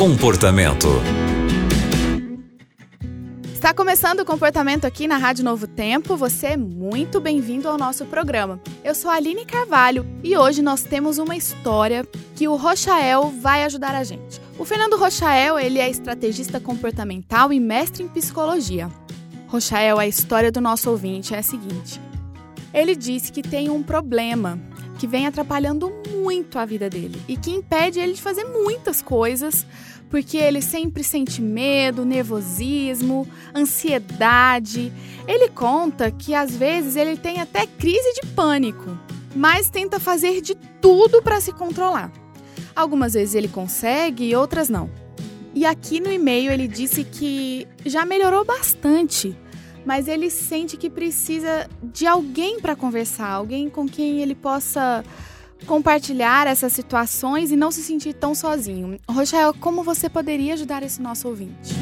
Comportamento. Está começando o comportamento aqui na Rádio Novo Tempo. Você é muito bem-vindo ao nosso programa. Eu sou a Aline Carvalho e hoje nós temos uma história que o Rochael vai ajudar a gente. O Fernando Rochael, ele é estrategista comportamental e mestre em psicologia. Rochael, a história do nosso ouvinte é a seguinte. Ele disse que tem um problema que vem atrapalhando muito a vida dele e que impede ele de fazer muitas coisas, porque ele sempre sente medo, nervosismo, ansiedade. Ele conta que às vezes ele tem até crise de pânico, mas tenta fazer de tudo para se controlar. Algumas vezes ele consegue e outras não. E aqui no e-mail ele disse que já melhorou bastante, mas ele sente que precisa de alguém para conversar, alguém com quem ele possa compartilhar essas situações e não se sentir tão sozinho. Rochelle, como você poderia ajudar esse nosso ouvinte?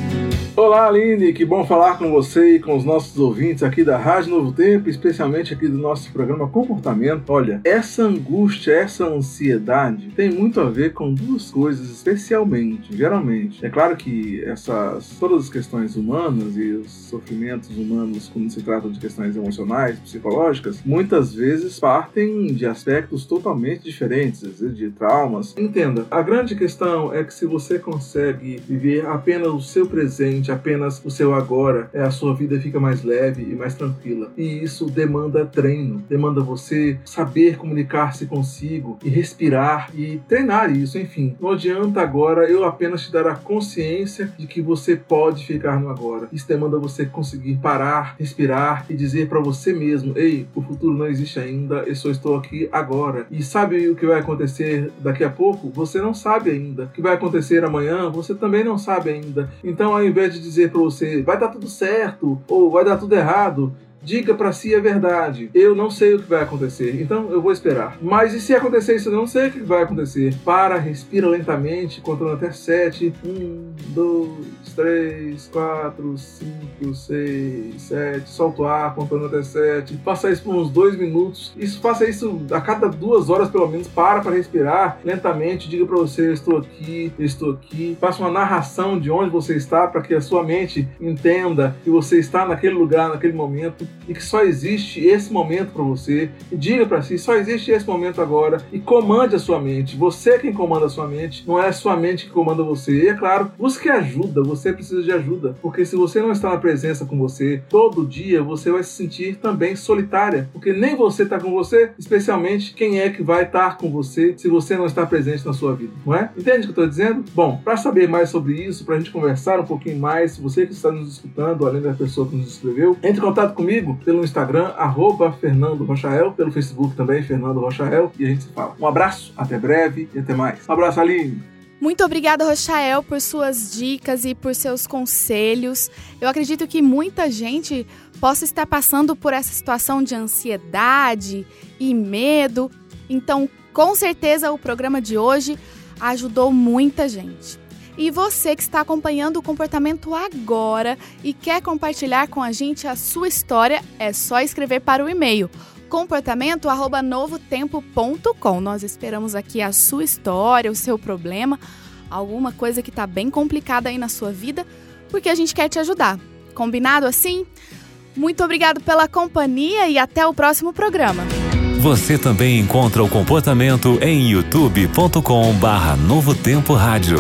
Olá, Aline, que bom falar com você e com os nossos ouvintes aqui da Rádio Novo Tempo, especialmente aqui do nosso programa Comportamento. Olha, essa angústia, essa ansiedade tem muito a ver com duas coisas, especialmente, geralmente. É claro que essas todas as questões humanas e os sofrimentos humanos, quando se trata de questões emocionais, psicológicas, muitas vezes partem de aspectos totalmente diferentes, de traumas. Entenda, a grande questão é que se você consegue viver apenas o seu presente apenas o seu agora, é a sua vida fica mais leve e mais tranquila. E isso demanda treino, demanda você saber comunicar-se consigo e respirar e treinar isso, enfim. Não adianta agora eu apenas te dar a consciência de que você pode ficar no agora. Isso demanda você conseguir parar, respirar e dizer para você mesmo: "Ei, o futuro não existe ainda, eu só estou aqui agora". E sabe o que vai acontecer daqui a pouco? Você não sabe ainda. O que vai acontecer amanhã? Você também não sabe ainda. Então, ao invés de dizer para você vai dar tudo certo ou vai dar tudo errado, diga para si a verdade. Eu não sei o que vai acontecer, então eu vou esperar. Mas e se acontecer isso, eu não sei o que vai acontecer. Para, respira lentamente, contando até sete. Um, dois, três, quatro, cinco, seis, sete. Solta o ar, contando até sete. Faça isso por uns dois minutos. Isso, faça isso a cada duas horas, pelo menos. Para para respirar lentamente. Diga para você: estou aqui, estou aqui. Faça uma narração de onde você está para que a sua mente entenda que você está naquele lugar, naquele momento e que só existe esse momento para você. E diga para si: só existe esse momento agora e comande a sua mente. Você é quem comanda a sua mente, não é a sua mente que comanda você. E é claro, busque ajuda, você precisa de ajuda, porque se você não está na presença com você todo dia, você vai se sentir também solitária, porque nem você está com você, especialmente quem é que vai estar com você se você não está presente na sua vida, não é? Entende o que eu estou dizendo? Bom, para saber mais sobre isso, para a gente conversar um pouquinho mais, você que está nos escutando, além da pessoa que nos escreveu, entre em contato comigo comigo pelo Instagram, arroba Fernando Rochael, pelo Facebook também, Fernando Rochael, e a gente se fala. Um abraço, até breve e até mais. Um abraço, Aline! Muito obrigada, Rochael, por suas dicas e por seus conselhos. Eu acredito que muita gente possa estar passando por essa situação de ansiedade e medo. Então, com certeza, o programa de hoje ajudou muita gente. E você que está acompanhando o comportamento agora e quer compartilhar com a gente a sua história, é só escrever para o e-mail comportamento@novotempo.com. Nós esperamos aqui a sua história, o seu problema, alguma coisa que está bem complicada aí na sua vida, porque a gente quer te ajudar. Combinado assim? Muito obrigado pela companhia e até o próximo programa. Você também encontra o comportamento em youtube.com/novotempo rádio.